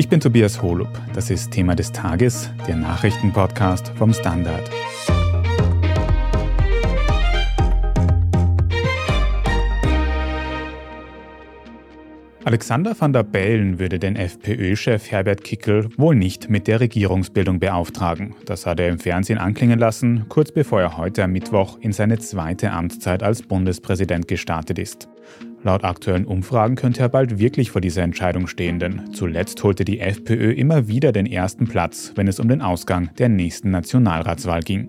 Ich bin Tobias Holub. Das ist Thema des Tages, der Nachrichtenpodcast vom Standard. Alexander van der Bellen würde den FPÖ-Chef Herbert Kickel wohl nicht mit der Regierungsbildung beauftragen. Das hat er im Fernsehen anklingen lassen, kurz bevor er heute am Mittwoch in seine zweite Amtszeit als Bundespräsident gestartet ist. Laut aktuellen Umfragen könnte er bald wirklich vor dieser Entscheidung stehen, denn zuletzt holte die FPÖ immer wieder den ersten Platz, wenn es um den Ausgang der nächsten Nationalratswahl ging.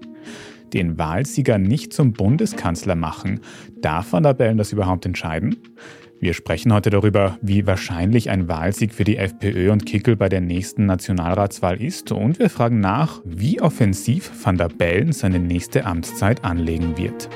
Den Wahlsieger nicht zum Bundeskanzler machen, darf Van der Bellen das überhaupt entscheiden? Wir sprechen heute darüber, wie wahrscheinlich ein Wahlsieg für die FPÖ und Kickel bei der nächsten Nationalratswahl ist und wir fragen nach, wie offensiv Van der Bellen seine nächste Amtszeit anlegen wird.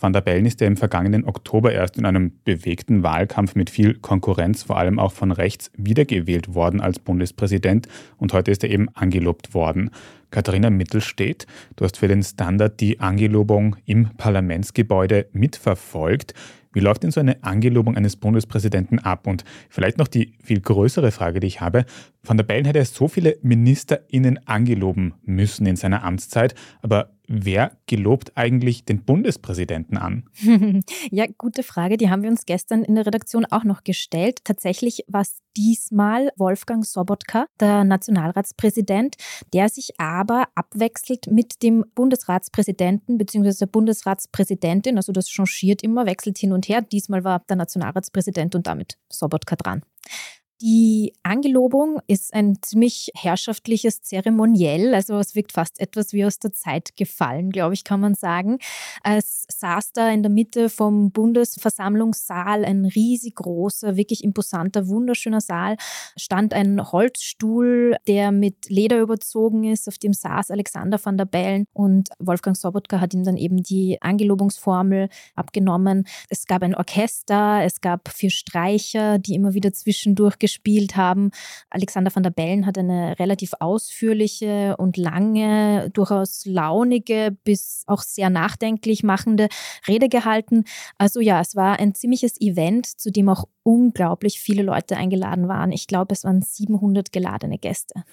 Van der Bellen ist ja im vergangenen Oktober erst in einem bewegten Wahlkampf mit viel Konkurrenz, vor allem auch von rechts, wiedergewählt worden als Bundespräsident und heute ist er eben angelobt worden. Katharina Mittelstedt, du hast für den Standard die Angelobung im Parlamentsgebäude mitverfolgt. Wie läuft denn so eine Angelobung eines Bundespräsidenten ab? Und vielleicht noch die viel größere Frage, die ich habe. Van der Bellen hätte so viele MinisterInnen angeloben müssen in seiner Amtszeit, aber wer gelobt eigentlich den Bundespräsidenten an? ja, gute Frage. Die haben wir uns gestern in der Redaktion auch noch gestellt. Tatsächlich war es diesmal Wolfgang Sobotka, der Nationalratspräsident, der sich aber abwechselt mit dem Bundesratspräsidenten bzw. der Bundesratspräsidentin. Also das changiert immer, wechselt hin und her. Diesmal war der Nationalratspräsident und damit Sobotka dran. Die Angelobung ist ein ziemlich herrschaftliches Zeremoniell, also es wirkt fast etwas wie aus der Zeit gefallen, glaube ich, kann man sagen. Es saß da in der Mitte vom Bundesversammlungssaal ein riesig großer, wirklich imposanter, wunderschöner Saal, stand ein Holzstuhl, der mit Leder überzogen ist, auf dem saß Alexander van der Bellen und Wolfgang Sobotka hat ihm dann eben die Angelobungsformel abgenommen. Es gab ein Orchester, es gab vier Streicher, die immer wieder zwischendurch gespielt haben. Alexander van der Bellen hat eine relativ ausführliche und lange, durchaus launige bis auch sehr nachdenklich machende Rede gehalten. Also ja, es war ein ziemliches Event, zu dem auch unglaublich viele Leute eingeladen waren. Ich glaube, es waren 700 geladene Gäste.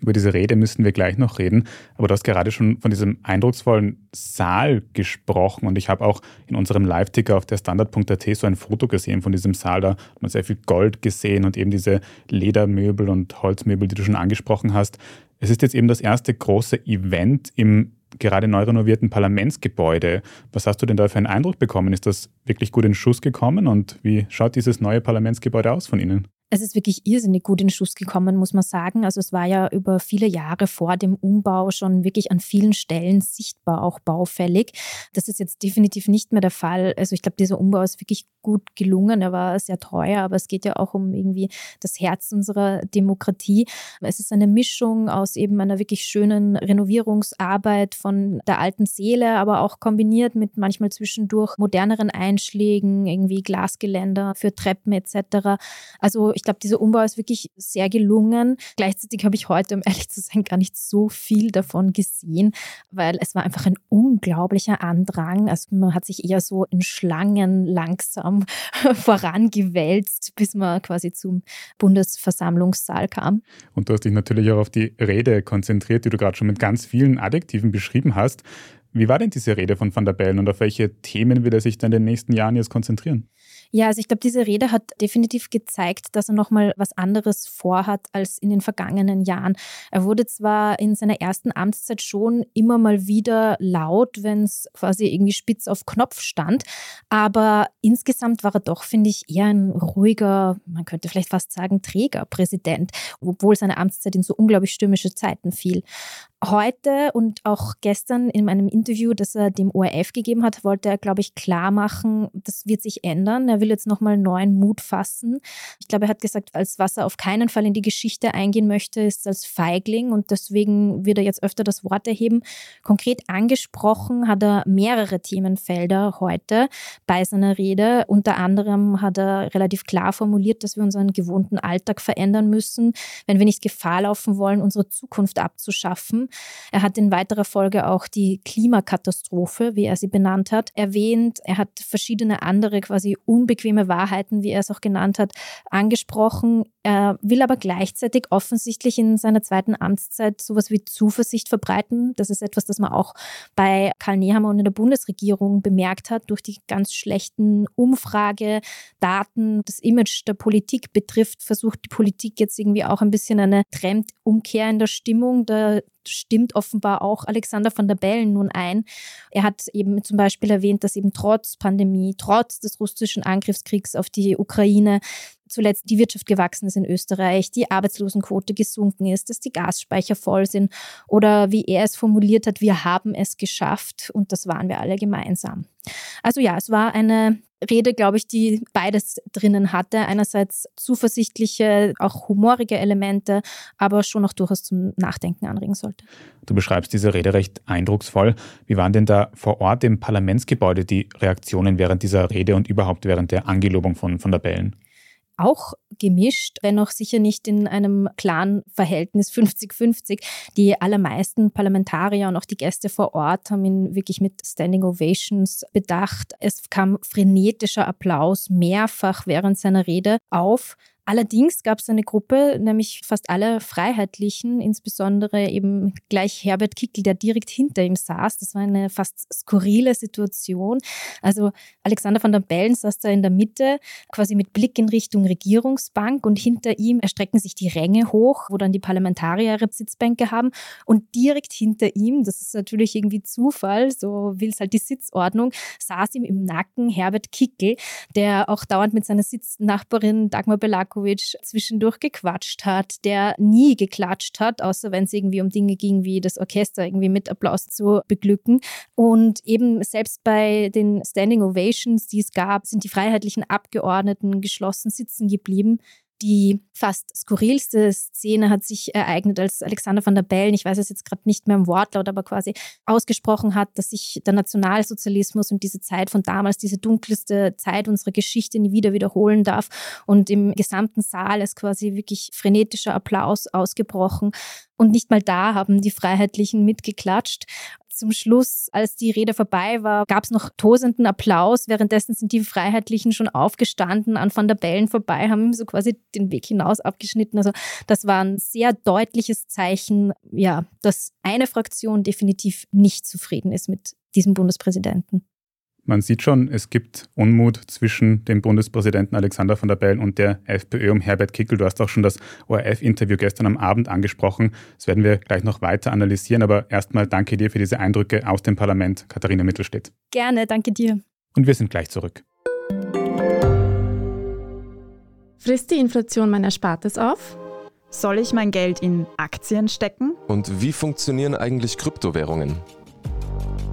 Über diese Rede müssen wir gleich noch reden. Aber du hast gerade schon von diesem eindrucksvollen Saal gesprochen. Und ich habe auch in unserem Live-Ticker auf der Standard.at so ein Foto gesehen von diesem Saal. Da hat man sehr viel Gold gesehen und eben diese Ledermöbel und Holzmöbel, die du schon angesprochen hast. Es ist jetzt eben das erste große Event im gerade neu renovierten Parlamentsgebäude. Was hast du denn da für einen Eindruck bekommen? Ist das wirklich gut in Schuss gekommen und wie schaut dieses neue Parlamentsgebäude aus von Ihnen? Es ist wirklich irrsinnig gut in Schuss gekommen, muss man sagen. Also es war ja über viele Jahre vor dem Umbau schon wirklich an vielen Stellen sichtbar auch baufällig. Das ist jetzt definitiv nicht mehr der Fall. Also ich glaube, dieser Umbau ist wirklich gut gelungen. Er war sehr teuer, aber es geht ja auch um irgendwie das Herz unserer Demokratie. Es ist eine Mischung aus eben einer wirklich schönen Renovierungsarbeit von der alten Seele, aber auch kombiniert mit manchmal zwischendurch moderneren Einschlägen, irgendwie Glasgeländer für Treppen etc. Also ich glaube, dieser Umbau ist wirklich sehr gelungen. Gleichzeitig habe ich heute, um ehrlich zu sein, gar nicht so viel davon gesehen, weil es war einfach ein unglaublicher Andrang. Also man hat sich eher so in Schlangen langsam vorangewälzt, bis man quasi zum Bundesversammlungssaal kam. Und du hast dich natürlich auch auf die Rede konzentriert, die du gerade schon mit ganz vielen Adjektiven beschrieben hast. Wie war denn diese Rede von Van der Bellen und auf welche Themen wird er sich dann in den nächsten Jahren jetzt konzentrieren? Ja, also ich glaube, diese Rede hat definitiv gezeigt, dass er nochmal was anderes vorhat als in den vergangenen Jahren. Er wurde zwar in seiner ersten Amtszeit schon immer mal wieder laut, wenn es quasi irgendwie spitz auf Knopf stand, aber insgesamt war er doch, finde ich, eher ein ruhiger, man könnte vielleicht fast sagen, träger Präsident, obwohl seine Amtszeit in so unglaublich stürmische Zeiten fiel. Heute und auch gestern in einem Interview, das er dem ORF gegeben hat, wollte er, glaube ich, klar machen, das wird sich ändern. Er will jetzt nochmal neuen Mut fassen. Ich glaube, er hat gesagt, als was er auf keinen Fall in die Geschichte eingehen möchte, ist als Feigling und deswegen wird er jetzt öfter das Wort erheben. Konkret angesprochen hat er mehrere Themenfelder heute bei seiner Rede. Unter anderem hat er relativ klar formuliert, dass wir unseren gewohnten Alltag verändern müssen, wenn wir nicht Gefahr laufen wollen, unsere Zukunft abzuschaffen. Er hat in weiterer Folge auch die Klimakatastrophe, wie er sie benannt hat, erwähnt. Er hat verschiedene andere quasi unbequeme Wahrheiten, wie er es auch genannt hat, angesprochen. Er will aber gleichzeitig offensichtlich in seiner zweiten Amtszeit sowas wie Zuversicht verbreiten. Das ist etwas, das man auch bei Karl Nehammer und in der Bundesregierung bemerkt hat, durch die ganz schlechten Umfragedaten. Das Image der Politik betrifft, versucht die Politik jetzt irgendwie auch ein bisschen eine Trendumkehr in der Stimmung. Da stimmt offenbar auch Alexander van der Bellen nun ein. Er hat eben zum Beispiel erwähnt, dass eben trotz Pandemie, trotz des russischen Angriffskriegs auf die Ukraine zuletzt die Wirtschaft gewachsen ist in Österreich, die Arbeitslosenquote gesunken ist, dass die Gasspeicher voll sind oder wie er es formuliert hat, wir haben es geschafft und das waren wir alle gemeinsam. Also ja, es war eine Rede, glaube ich, die beides drinnen hatte. Einerseits zuversichtliche, auch humorige Elemente, aber schon auch durchaus zum Nachdenken anregen sollte. Du beschreibst diese Rede recht eindrucksvoll. Wie waren denn da vor Ort im Parlamentsgebäude die Reaktionen während dieser Rede und überhaupt während der Angelobung von, von der Bellen? Auch gemischt, wenn auch sicher nicht in einem klaren Verhältnis 50-50. Die allermeisten Parlamentarier und auch die Gäste vor Ort haben ihn wirklich mit Standing Ovations bedacht. Es kam frenetischer Applaus mehrfach während seiner Rede auf. Allerdings gab es eine Gruppe, nämlich fast alle Freiheitlichen, insbesondere eben gleich Herbert Kickel, der direkt hinter ihm saß. Das war eine fast skurrile Situation. Also Alexander von der Bellen saß da in der Mitte, quasi mit Blick in Richtung Regierungsbank und hinter ihm erstrecken sich die Ränge hoch, wo dann die Parlamentarier ihre Sitzbänke haben. Und direkt hinter ihm, das ist natürlich irgendwie Zufall, so will es halt die Sitzordnung, saß ihm im Nacken Herbert Kickel, der auch dauernd mit seiner Sitznachbarin Dagmar Belako Djokovic zwischendurch gequatscht hat, der nie geklatscht hat, außer wenn es irgendwie um Dinge ging, wie das Orchester irgendwie mit Applaus zu beglücken. Und eben selbst bei den Standing Ovations, die es gab, sind die freiheitlichen Abgeordneten geschlossen sitzen geblieben. Die fast skurrilste Szene hat sich ereignet, als Alexander van der Bellen, ich weiß es jetzt gerade nicht mehr im Wortlaut, aber quasi ausgesprochen hat, dass sich der Nationalsozialismus und diese Zeit von damals, diese dunkelste Zeit unserer Geschichte nie wieder wiederholen darf. Und im gesamten Saal ist quasi wirklich frenetischer Applaus ausgebrochen. Und nicht mal da haben die Freiheitlichen mitgeklatscht zum Schluss, als die Rede vorbei war, gab es noch tosenden Applaus. Währenddessen sind die Freiheitlichen schon aufgestanden, an Van der Bellen vorbei, haben so quasi den Weg hinaus abgeschnitten. Also das war ein sehr deutliches Zeichen, ja, dass eine Fraktion definitiv nicht zufrieden ist mit diesem Bundespräsidenten. Man sieht schon, es gibt Unmut zwischen dem Bundespräsidenten Alexander von der Bellen und der FPÖ um Herbert Kickel. Du hast auch schon das ORF-Interview gestern am Abend angesprochen. Das werden wir gleich noch weiter analysieren. Aber erstmal danke dir für diese Eindrücke aus dem Parlament, Katharina Mittelstedt. Gerne, danke dir. Und wir sind gleich zurück. Frisst die Inflation mein Erspartes auf? Soll ich mein Geld in Aktien stecken? Und wie funktionieren eigentlich Kryptowährungen?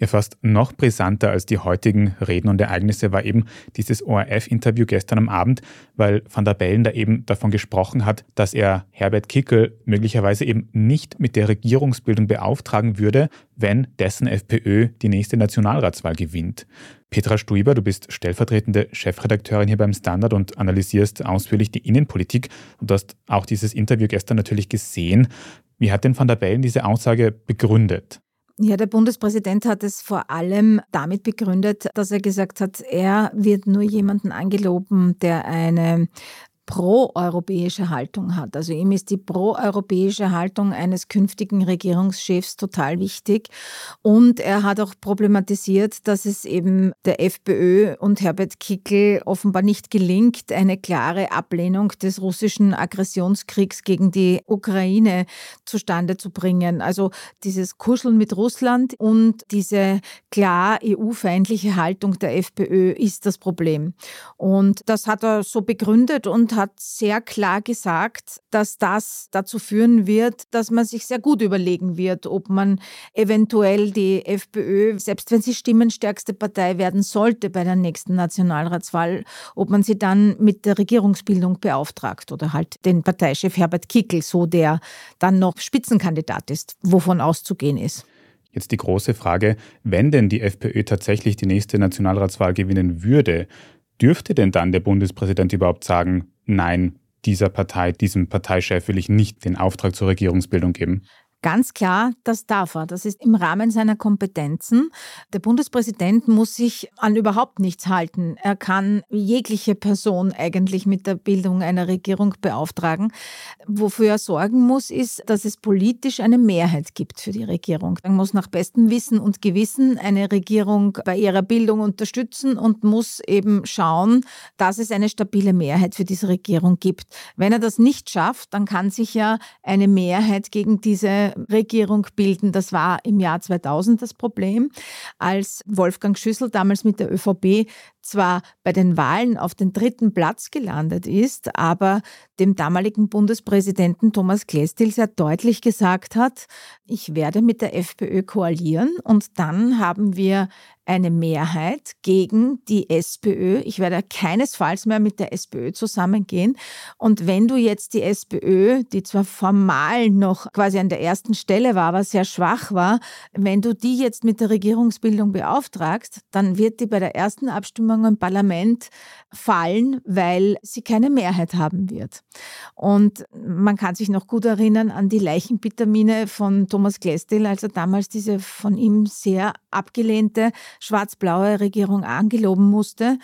Ja, fast noch brisanter als die heutigen Reden und Ereignisse war eben dieses ORF-Interview gestern am Abend, weil Van der Bellen da eben davon gesprochen hat, dass er Herbert Kickel möglicherweise eben nicht mit der Regierungsbildung beauftragen würde, wenn dessen FPÖ die nächste Nationalratswahl gewinnt. Petra Stuiber, du bist stellvertretende Chefredakteurin hier beim Standard und analysierst ausführlich die Innenpolitik und hast auch dieses Interview gestern natürlich gesehen. Wie hat denn Van der Bellen diese Aussage begründet? Ja, der Bundespräsident hat es vor allem damit begründet, dass er gesagt hat, er wird nur jemanden angeloben, der eine proeuropäische Haltung hat. Also ihm ist die proeuropäische Haltung eines künftigen Regierungschefs total wichtig. Und er hat auch problematisiert, dass es eben der FPÖ und Herbert Kickel offenbar nicht gelingt, eine klare Ablehnung des russischen Aggressionskriegs gegen die Ukraine zustande zu bringen. Also dieses Kuscheln mit Russland und diese klar EU-feindliche Haltung der FPÖ ist das Problem. Und das hat er so begründet und hat sehr klar gesagt, dass das dazu führen wird, dass man sich sehr gut überlegen wird, ob man eventuell die FPÖ, selbst wenn sie stimmenstärkste Partei werden sollte bei der nächsten Nationalratswahl, ob man sie dann mit der Regierungsbildung beauftragt oder halt den Parteichef Herbert Kickel, so der dann noch Spitzenkandidat ist, wovon auszugehen ist. Jetzt die große Frage, wenn denn die FPÖ tatsächlich die nächste Nationalratswahl gewinnen würde, dürfte denn dann der Bundespräsident überhaupt sagen, nein, dieser Partei, diesem Parteichef will ich nicht den Auftrag zur Regierungsbildung geben? Ganz klar, das darf er. Das ist im Rahmen seiner Kompetenzen. Der Bundespräsident muss sich an überhaupt nichts halten. Er kann jegliche Person eigentlich mit der Bildung einer Regierung beauftragen. Wofür er sorgen muss, ist, dass es politisch eine Mehrheit gibt für die Regierung. Er muss nach bestem Wissen und Gewissen eine Regierung bei ihrer Bildung unterstützen und muss eben schauen, dass es eine stabile Mehrheit für diese Regierung gibt. Wenn er das nicht schafft, dann kann sich ja eine Mehrheit gegen diese Regierung bilden. Das war im Jahr 2000 das Problem, als Wolfgang Schüssel damals mit der ÖVP zwar bei den Wahlen auf den dritten Platz gelandet ist, aber dem damaligen Bundespräsidenten Thomas Klestil sehr deutlich gesagt hat, ich werde mit der FPÖ koalieren und dann haben wir eine Mehrheit gegen die SPÖ. Ich werde keinesfalls mehr mit der SPÖ zusammengehen. Und wenn du jetzt die SPÖ, die zwar formal noch quasi an der ersten Stelle war, aber sehr schwach war, wenn du die jetzt mit der Regierungsbildung beauftragst, dann wird die bei der ersten Abstimmung im Parlament fallen, weil sie keine Mehrheit haben wird. Und man kann sich noch gut erinnern an die Leichenbitamine von Thomas Glestil, als er damals diese von ihm sehr abgelehnte schwarz-blaue Regierung angeloben musste.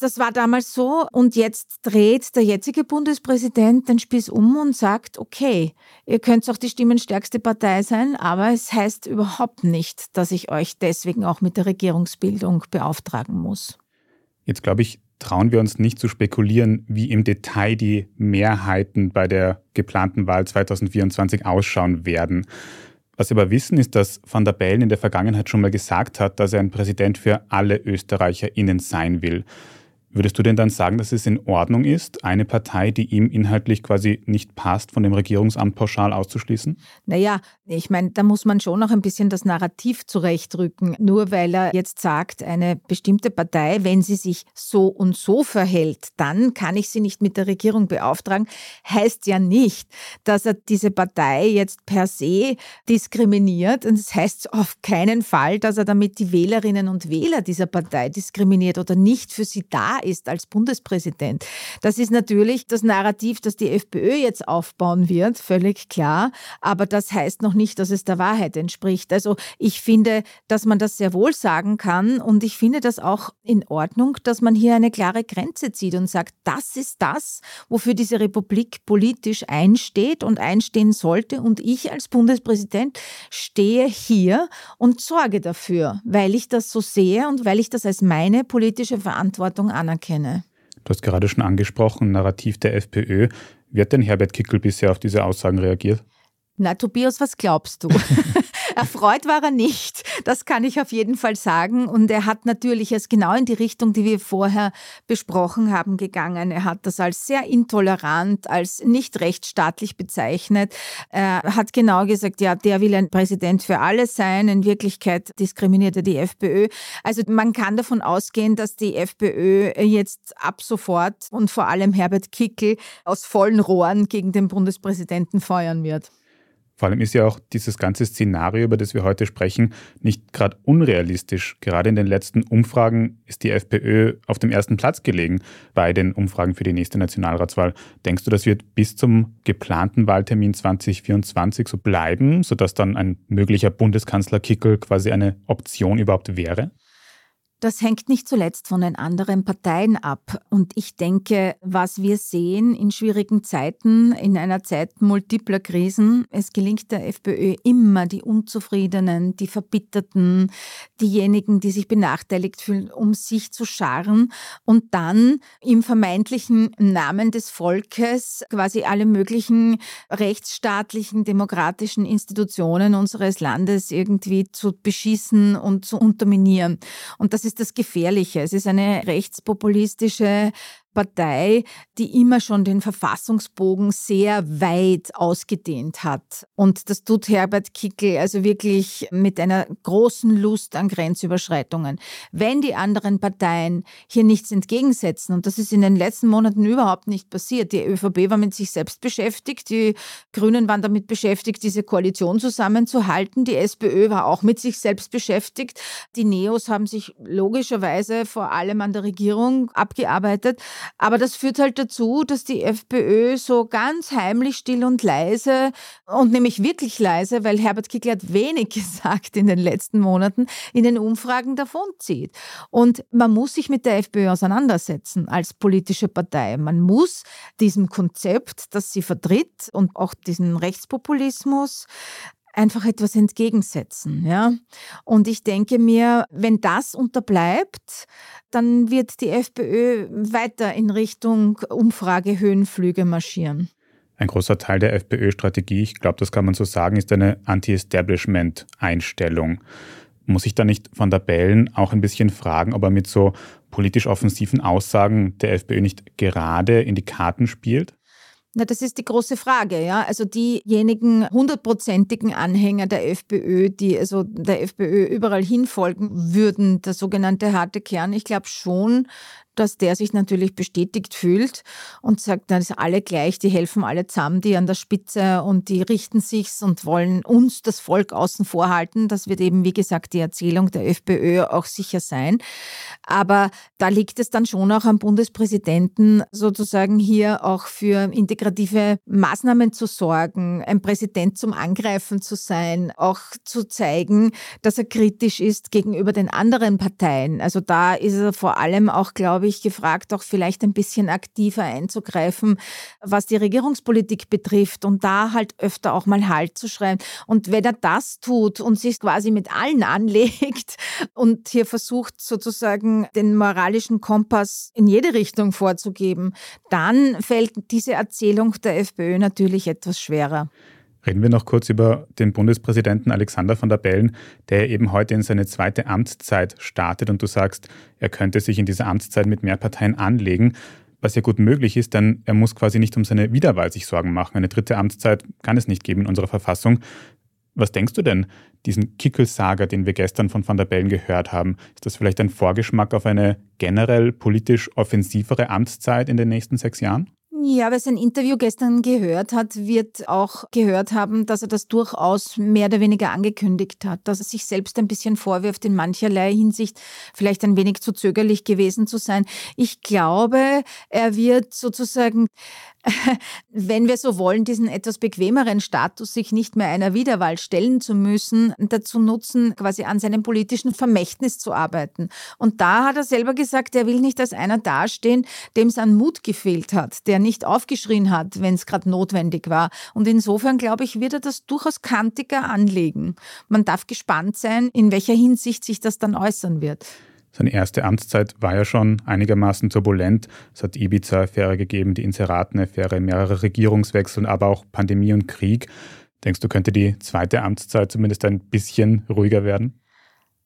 Das war damals so und jetzt dreht der jetzige Bundespräsident den Spieß um und sagt, okay, ihr könnt auch die stimmenstärkste Partei sein, aber es heißt überhaupt nicht, dass ich euch deswegen auch mit der Regierungsbildung beauftragen muss. Jetzt glaube ich, trauen wir uns nicht zu spekulieren, wie im Detail die Mehrheiten bei der geplanten Wahl 2024 ausschauen werden. Was wir aber wissen, ist, dass Van der Bellen in der Vergangenheit schon mal gesagt hat, dass er ein Präsident für alle ÖsterreicherInnen sein will. Würdest du denn dann sagen, dass es in Ordnung ist, eine Partei, die ihm inhaltlich quasi nicht passt, von dem Regierungsamt pauschal auszuschließen? Naja, ich meine, da muss man schon noch ein bisschen das Narrativ zurechtrücken. Nur weil er jetzt sagt, eine bestimmte Partei, wenn sie sich so und so verhält, dann kann ich sie nicht mit der Regierung beauftragen, heißt ja nicht, dass er diese Partei jetzt per se diskriminiert. Und es das heißt auf keinen Fall, dass er damit die Wählerinnen und Wähler dieser Partei diskriminiert oder nicht für sie da ist als Bundespräsident. Das ist natürlich das Narrativ, das die FPÖ jetzt aufbauen wird, völlig klar. Aber das heißt noch nicht, dass es der Wahrheit entspricht. Also ich finde, dass man das sehr wohl sagen kann und ich finde das auch in Ordnung, dass man hier eine klare Grenze zieht und sagt, das ist das, wofür diese Republik politisch einsteht und einstehen sollte. Und ich als Bundespräsident stehe hier und sorge dafür, weil ich das so sehe und weil ich das als meine politische Verantwortung anerkenne anerkenne. Du hast gerade schon angesprochen, Narrativ der FPÖ. Wie hat denn Herbert Kickel bisher auf diese Aussagen reagiert? Na, Tobias, was glaubst du? Erfreut war er nicht, das kann ich auf jeden Fall sagen. Und er hat natürlich es genau in die Richtung, die wir vorher besprochen haben, gegangen. Er hat das als sehr intolerant, als nicht rechtsstaatlich bezeichnet. Er hat genau gesagt, ja, der will ein Präsident für alle sein. In Wirklichkeit diskriminiert er die FPÖ. Also man kann davon ausgehen, dass die FPÖ jetzt ab sofort und vor allem Herbert Kickel aus vollen Rohren gegen den Bundespräsidenten feuern wird. Vor allem ist ja auch dieses ganze Szenario, über das wir heute sprechen, nicht gerade unrealistisch. Gerade in den letzten Umfragen ist die FPÖ auf dem ersten Platz gelegen bei den Umfragen für die nächste Nationalratswahl. Denkst du, das wird bis zum geplanten Wahltermin 2024 so bleiben, sodass dann ein möglicher Bundeskanzler Kickel quasi eine Option überhaupt wäre? Das hängt nicht zuletzt von den anderen Parteien ab. Und ich denke, was wir sehen in schwierigen Zeiten, in einer Zeit multipler Krisen, es gelingt der FPÖ immer, die Unzufriedenen, die Verbitterten, diejenigen, die sich benachteiligt fühlen, um sich zu scharren und dann im vermeintlichen Namen des Volkes quasi alle möglichen rechtsstaatlichen, demokratischen Institutionen unseres Landes irgendwie zu beschießen und zu unterminieren. Und das ist ist das Gefährliche. Es ist eine rechtspopulistische Partei, die immer schon den Verfassungsbogen sehr weit ausgedehnt hat. Und das tut Herbert Kickel also wirklich mit einer großen Lust an Grenzüberschreitungen. Wenn die anderen Parteien hier nichts entgegensetzen, und das ist in den letzten Monaten überhaupt nicht passiert, die ÖVP war mit sich selbst beschäftigt, die Grünen waren damit beschäftigt, diese Koalition zusammenzuhalten, die SPÖ war auch mit sich selbst beschäftigt, die Neos haben sich logischerweise vor allem an der Regierung abgearbeitet. Aber das führt halt dazu, dass die FPÖ so ganz heimlich, still und leise und nämlich wirklich leise, weil Herbert Kickl hat wenig gesagt in den letzten Monaten, in den Umfragen davonzieht. Und man muss sich mit der FPÖ auseinandersetzen als politische Partei. Man muss diesem Konzept, das sie vertritt und auch diesen Rechtspopulismus einfach etwas entgegensetzen. Ja? Und ich denke mir, wenn das unterbleibt, dann wird die FPÖ weiter in Richtung Umfragehöhenflüge marschieren. Ein großer Teil der FPÖ-Strategie, ich glaube, das kann man so sagen, ist eine Anti-Establishment-Einstellung. Muss ich da nicht von der Bellen auch ein bisschen fragen, ob er mit so politisch offensiven Aussagen der FPÖ nicht gerade in die Karten spielt? Na, das ist die große Frage, ja. Also diejenigen hundertprozentigen Anhänger der FPÖ, die also der FPÖ überall hinfolgen würden, der sogenannte harte Kern, ich glaube schon, dass der sich natürlich bestätigt fühlt und sagt, dann ist alle gleich, die helfen alle zusammen, die an der Spitze und die richten sich's und wollen uns, das Volk, außen vorhalten. Das wird eben, wie gesagt, die Erzählung der FPÖ auch sicher sein. Aber da liegt es dann schon auch am Bundespräsidenten, sozusagen hier auch für integrative Maßnahmen zu sorgen, ein Präsident zum Angreifen zu sein, auch zu zeigen, dass er kritisch ist gegenüber den anderen Parteien. Also da ist er vor allem auch, glaube habe ich gefragt, auch vielleicht ein bisschen aktiver einzugreifen, was die Regierungspolitik betrifft und da halt öfter auch mal Halt zu schreiben. Und wenn er das tut und sich quasi mit allen anlegt und hier versucht sozusagen den moralischen Kompass in jede Richtung vorzugeben, dann fällt diese Erzählung der FPÖ natürlich etwas schwerer. Reden wir noch kurz über den Bundespräsidenten Alexander van der Bellen, der eben heute in seine zweite Amtszeit startet und du sagst, er könnte sich in dieser Amtszeit mit mehr Parteien anlegen, was ja gut möglich ist, denn er muss quasi nicht um seine Wiederwahl sich Sorgen machen. Eine dritte Amtszeit kann es nicht geben in unserer Verfassung. Was denkst du denn, diesen Kickel-Saga, den wir gestern von Van der Bellen gehört haben, ist das vielleicht ein Vorgeschmack auf eine generell politisch offensivere Amtszeit in den nächsten sechs Jahren? Ja, wer sein Interview gestern gehört hat, wird auch gehört haben, dass er das durchaus mehr oder weniger angekündigt hat, dass er sich selbst ein bisschen vorwirft, in mancherlei Hinsicht vielleicht ein wenig zu zögerlich gewesen zu sein. Ich glaube, er wird sozusagen wenn wir so wollen, diesen etwas bequemeren Status, sich nicht mehr einer Wiederwahl stellen zu müssen, dazu nutzen, quasi an seinem politischen Vermächtnis zu arbeiten. Und da hat er selber gesagt, er will nicht als einer dastehen, dem es an Mut gefehlt hat, der nicht aufgeschrien hat, wenn es gerade notwendig war. Und insofern, glaube ich, wird er das durchaus kantiger anlegen. Man darf gespannt sein, in welcher Hinsicht sich das dann äußern wird. Seine erste Amtszeit war ja schon einigermaßen turbulent. Es hat Ibiza-Affäre gegeben, die Inseraten-Affäre, mehrere Regierungswechsel, aber auch Pandemie und Krieg. Denkst du, könnte die zweite Amtszeit zumindest ein bisschen ruhiger werden?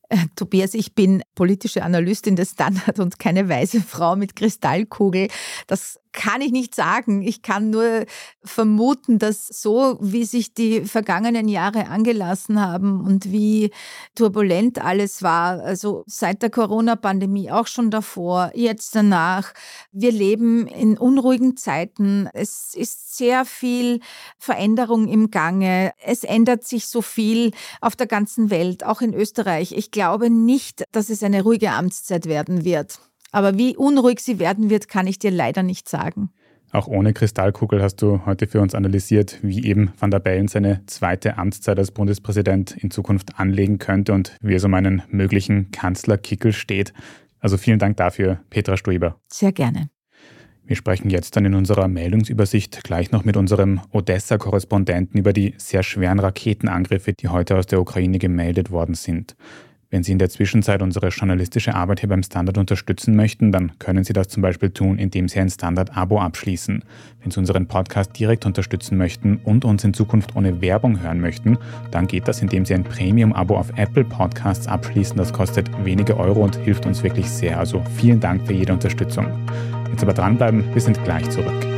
Äh, Tobias, ich bin politische Analystin des Standard und keine weise Frau mit Kristallkugel. Das kann ich nicht sagen. Ich kann nur vermuten, dass so, wie sich die vergangenen Jahre angelassen haben und wie turbulent alles war, also seit der Corona-Pandemie, auch schon davor, jetzt danach, wir leben in unruhigen Zeiten. Es ist sehr viel Veränderung im Gange. Es ändert sich so viel auf der ganzen Welt, auch in Österreich. Ich glaube nicht, dass es eine ruhige Amtszeit werden wird. Aber wie unruhig sie werden wird, kann ich dir leider nicht sagen. Auch ohne Kristallkugel hast du heute für uns analysiert, wie eben Van der Bellen seine zweite Amtszeit als Bundespräsident in Zukunft anlegen könnte und wie es um einen möglichen Kanzlerkickel steht. Also vielen Dank dafür, Petra Stueber. Sehr gerne. Wir sprechen jetzt dann in unserer Meldungsübersicht gleich noch mit unserem Odessa-Korrespondenten über die sehr schweren Raketenangriffe, die heute aus der Ukraine gemeldet worden sind. Wenn Sie in der Zwischenzeit unsere journalistische Arbeit hier beim Standard unterstützen möchten, dann können Sie das zum Beispiel tun, indem Sie ein Standard-Abo abschließen. Wenn Sie unseren Podcast direkt unterstützen möchten und uns in Zukunft ohne Werbung hören möchten, dann geht das, indem Sie ein Premium-Abo auf Apple Podcasts abschließen. Das kostet wenige Euro und hilft uns wirklich sehr. Also vielen Dank für jede Unterstützung. Jetzt aber dranbleiben, wir sind gleich zurück.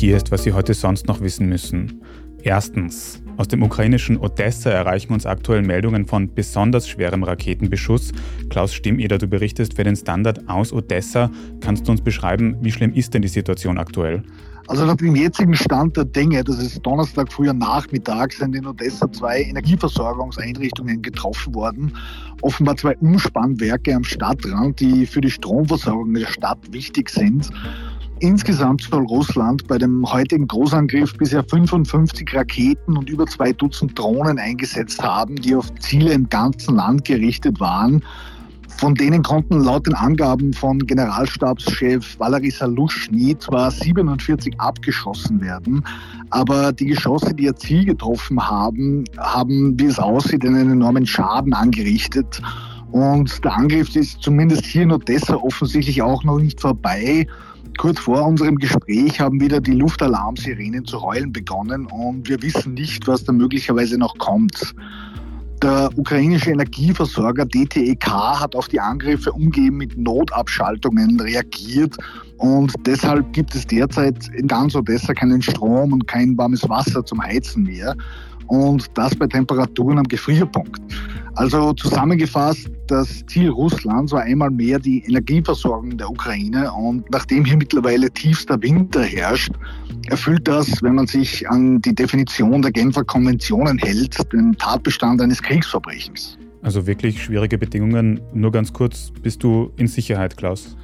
Hier ist, was Sie heute sonst noch wissen müssen. Erstens. Aus dem ukrainischen Odessa erreichen uns aktuell Meldungen von besonders schwerem Raketenbeschuss. Klaus Stimmeder, du berichtest für den Standard aus Odessa. Kannst du uns beschreiben, wie schlimm ist denn die Situation aktuell? Also nach dem jetzigen Stand der Dinge, das ist Donnerstag früher Nachmittag, sind in Odessa zwei Energieversorgungseinrichtungen getroffen worden. Offenbar zwei Umspannwerke am Stadtrand, die für die Stromversorgung der Stadt wichtig sind. Insgesamt soll Russland bei dem heutigen Großangriff bisher 55 Raketen und über zwei Dutzend Drohnen eingesetzt haben, die auf Ziele im ganzen Land gerichtet waren. Von denen konnten laut den Angaben von Generalstabschef Valery Salushny zwar 47 abgeschossen werden, aber die Geschosse, die ihr Ziel getroffen haben, haben, wie es aussieht, einen enormen Schaden angerichtet. Und der Angriff ist zumindest hier in Odessa offensichtlich auch noch nicht vorbei. Kurz vor unserem Gespräch haben wieder die Luftalarmsirenen zu heulen begonnen und wir wissen nicht, was da möglicherweise noch kommt. Der ukrainische Energieversorger DTEK hat auf die Angriffe umgehend mit Notabschaltungen reagiert und deshalb gibt es derzeit in ganz Odessa keinen Strom und kein warmes Wasser zum Heizen mehr und das bei Temperaturen am Gefrierpunkt. Also zusammengefasst, das Ziel Russlands war einmal mehr die Energieversorgung der Ukraine und nachdem hier mittlerweile tiefster Winter herrscht, erfüllt das, wenn man sich an die Definition der Genfer Konventionen hält, den Tatbestand eines Kriegsverbrechens. Also wirklich schwierige Bedingungen. Nur ganz kurz, bist du in Sicherheit, Klaus?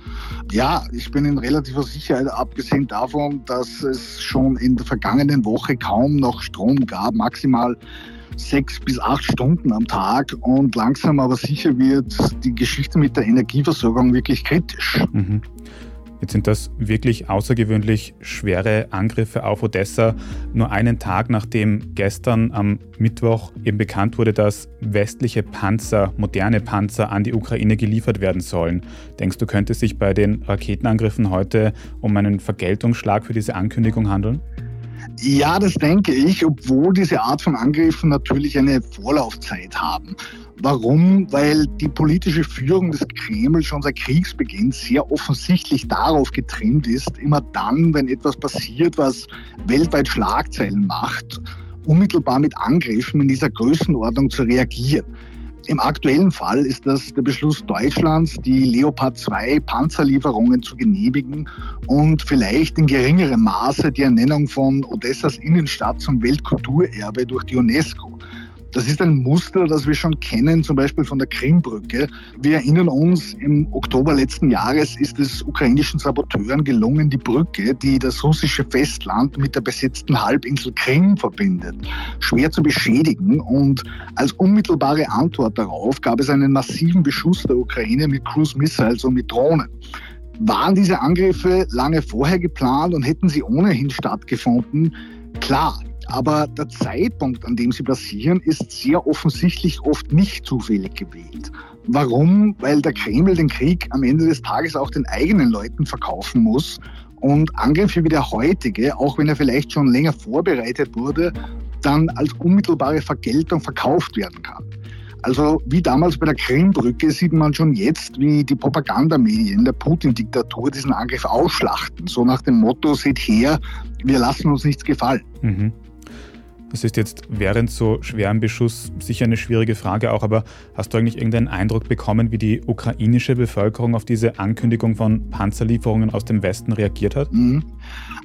Ja, ich bin in relativer Sicherheit, abgesehen davon, dass es schon in der vergangenen Woche kaum noch Strom gab, maximal sechs bis acht Stunden am Tag und langsam aber sicher wird die Geschichte mit der Energieversorgung wirklich kritisch. Mhm. Jetzt sind das wirklich außergewöhnlich schwere Angriffe auf Odessa, nur einen Tag nachdem gestern am Mittwoch eben bekannt wurde, dass westliche Panzer, moderne Panzer an die Ukraine geliefert werden sollen. Denkst du, könnte es sich bei den Raketenangriffen heute um einen Vergeltungsschlag für diese Ankündigung handeln? Ja, das denke ich, obwohl diese Art von Angriffen natürlich eine Vorlaufzeit haben. Warum? Weil die politische Führung des Kreml schon seit Kriegsbeginn sehr offensichtlich darauf getrimmt ist, immer dann, wenn etwas passiert, was weltweit Schlagzeilen macht, unmittelbar mit Angriffen in dieser Größenordnung zu reagieren. Im aktuellen Fall ist das der Beschluss Deutschlands, die Leopard 2 Panzerlieferungen zu genehmigen und vielleicht in geringerem Maße die Ernennung von Odessas Innenstadt zum Weltkulturerbe durch die UNESCO. Das ist ein Muster, das wir schon kennen, zum Beispiel von der Krimbrücke. Wir erinnern uns, im Oktober letzten Jahres ist es ukrainischen Saboteuren gelungen, die Brücke, die das russische Festland mit der besetzten Halbinsel Krim verbindet, schwer zu beschädigen. Und als unmittelbare Antwort darauf gab es einen massiven Beschuss der Ukraine mit Cruise Missiles und mit Drohnen. Waren diese Angriffe lange vorher geplant und hätten sie ohnehin stattgefunden? Klar, aber der Zeitpunkt, an dem sie passieren, ist sehr offensichtlich oft nicht zufällig gewählt. Warum? Weil der Kreml den Krieg am Ende des Tages auch den eigenen Leuten verkaufen muss und Angriffe wie der heutige, auch wenn er vielleicht schon länger vorbereitet wurde, dann als unmittelbare Vergeltung verkauft werden kann. Also wie damals bei der Krimbrücke sieht man schon jetzt, wie die Propagandamedien der Putin-Diktatur diesen Angriff ausschlachten. So nach dem Motto, seht her, wir lassen uns nichts gefallen. Mhm. Das ist jetzt während so schwerem Beschuss sicher eine schwierige Frage auch, aber hast du eigentlich irgendeinen Eindruck bekommen, wie die ukrainische Bevölkerung auf diese Ankündigung von Panzerlieferungen aus dem Westen reagiert hat? Mhm.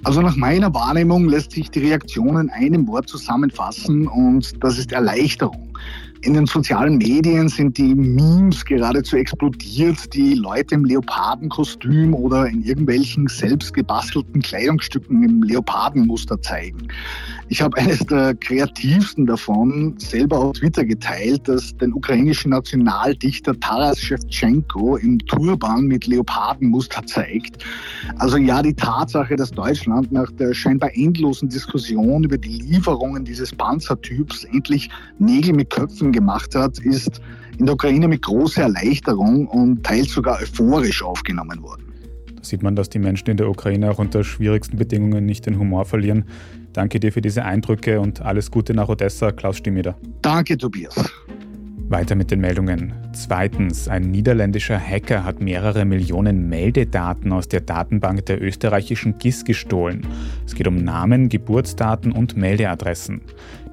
Also nach meiner Wahrnehmung lässt sich die Reaktion in einem Wort zusammenfassen und das ist Erleichterung. In den sozialen Medien sind die Memes geradezu explodiert, die Leute im Leopardenkostüm oder in irgendwelchen selbst gebastelten Kleidungsstücken im Leopardenmuster zeigen. Ich habe eines der kreativsten davon selber auf Twitter geteilt, das den ukrainischen Nationaldichter Taras Shevchenko im Turban mit Leopardenmuster zeigt. Also ja, die Tatsache, dass Deutschland nach der scheinbar endlosen Diskussion über die Lieferungen dieses Panzertyps endlich Nägel mit Köpfen gemacht hat, ist in der Ukraine mit großer Erleichterung und teils sogar euphorisch aufgenommen worden. Da sieht man, dass die Menschen in der Ukraine auch unter schwierigsten Bedingungen nicht den Humor verlieren. Danke dir für diese Eindrücke und alles Gute nach Odessa, Klaus Stimmeder. Danke, Tobias. Weiter mit den Meldungen. Zweitens, ein niederländischer Hacker hat mehrere Millionen Meldedaten aus der Datenbank der österreichischen GIS gestohlen. Es geht um Namen, Geburtsdaten und Meldeadressen.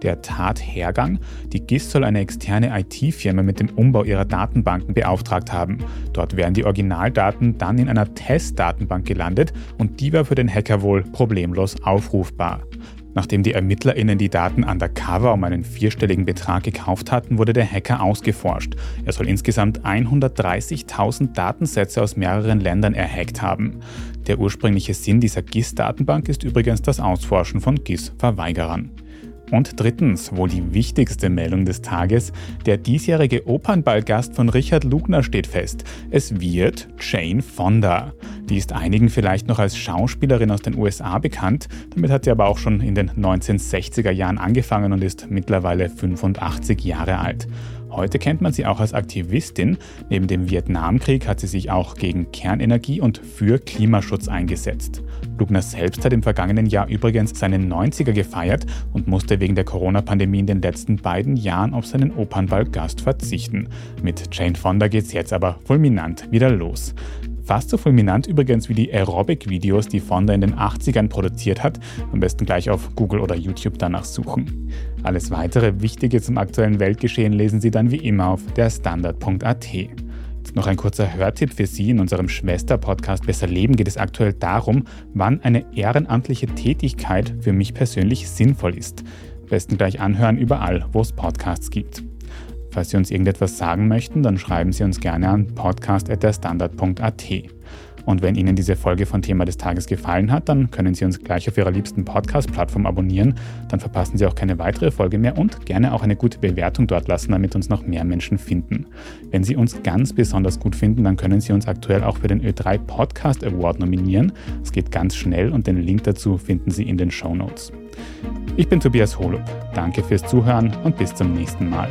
Der Tathergang? Die GIS soll eine externe IT-Firma mit dem Umbau ihrer Datenbanken beauftragt haben. Dort wären die Originaldaten dann in einer Testdatenbank gelandet und die war für den Hacker wohl problemlos aufrufbar. Nachdem die ErmittlerInnen die Daten undercover um einen vierstelligen Betrag gekauft hatten, wurde der Hacker ausgeforscht. Er soll insgesamt 130.000 Datensätze aus mehreren Ländern erhackt haben. Der ursprüngliche Sinn dieser GIS-Datenbank ist übrigens das Ausforschen von GIS-Verweigerern. Und drittens, wohl die wichtigste Meldung des Tages, der diesjährige Opernballgast von Richard Lugner steht fest. Es wird Jane Fonda. Die ist einigen vielleicht noch als Schauspielerin aus den USA bekannt, damit hat sie aber auch schon in den 1960er Jahren angefangen und ist mittlerweile 85 Jahre alt. Heute kennt man sie auch als Aktivistin. Neben dem Vietnamkrieg hat sie sich auch gegen Kernenergie und für Klimaschutz eingesetzt. Lugner selbst hat im vergangenen Jahr übrigens seinen 90er gefeiert und musste wegen der Corona-Pandemie in den letzten beiden Jahren auf seinen Opernball-Gast verzichten. Mit Jane Fonda geht's jetzt aber fulminant wieder los. Fast so fulminant übrigens wie die Aerobic-Videos, die Fonda in den 80ern produziert hat. Am besten gleich auf Google oder YouTube danach suchen. Alles weitere Wichtige zum aktuellen Weltgeschehen lesen Sie dann wie immer auf derstandard.at. Jetzt noch ein kurzer Hörtipp für Sie. In unserem Schwester-Podcast Besser Leben geht es aktuell darum, wann eine ehrenamtliche Tätigkeit für mich persönlich sinnvoll ist. Am besten gleich anhören überall, wo es Podcasts gibt. Falls Sie uns irgendetwas sagen möchten, dann schreiben Sie uns gerne an podcast.derstandard.at. Und wenn Ihnen diese Folge von Thema des Tages gefallen hat, dann können Sie uns gleich auf Ihrer liebsten Podcast-Plattform abonnieren. Dann verpassen Sie auch keine weitere Folge mehr und gerne auch eine gute Bewertung dort lassen, damit uns noch mehr Menschen finden. Wenn Sie uns ganz besonders gut finden, dann können Sie uns aktuell auch für den Ö3 Podcast Award nominieren. Es geht ganz schnell und den Link dazu finden Sie in den Show Notes. Ich bin Tobias Holub. Danke fürs Zuhören und bis zum nächsten Mal.